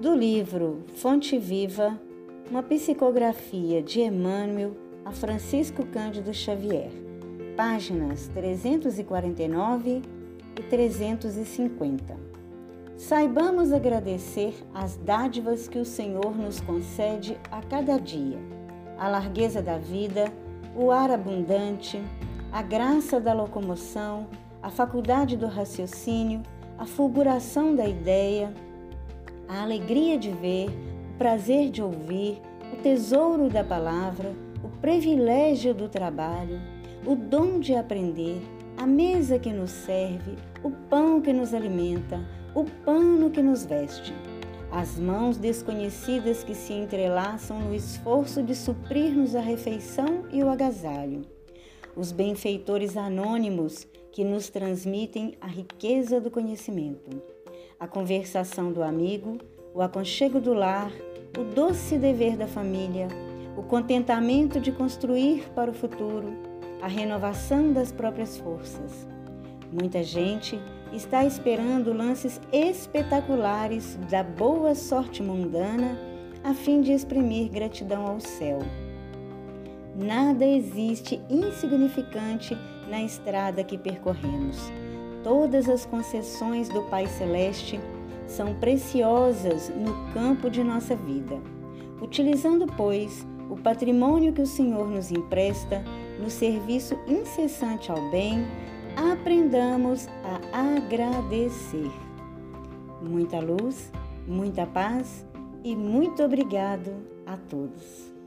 Do livro Fonte Viva, uma psicografia de Emmanuel a Francisco Cândido Xavier, páginas 349 e 350. Saibamos agradecer as dádivas que o Senhor nos concede a cada dia: a largueza da vida, o ar abundante, a graça da locomoção, a faculdade do raciocínio, a fulguração da ideia, a alegria de ver, o prazer de ouvir, o tesouro da palavra, o privilégio do trabalho, o dom de aprender, a mesa que nos serve, o pão que nos alimenta, o pano que nos veste, as mãos desconhecidas que se entrelaçam no esforço de suprir-nos a refeição e o agasalho. Os benfeitores anônimos que nos transmitem a riqueza do conhecimento, a conversação do amigo, o aconchego do lar, o doce dever da família, o contentamento de construir para o futuro, a renovação das próprias forças. Muita gente está esperando lances espetaculares da boa sorte mundana a fim de exprimir gratidão ao céu. Nada existe insignificante na estrada que percorremos. Todas as concessões do Pai Celeste são preciosas no campo de nossa vida. Utilizando, pois, o patrimônio que o Senhor nos empresta no serviço incessante ao bem, aprendamos a agradecer. Muita luz, muita paz e muito obrigado a todos.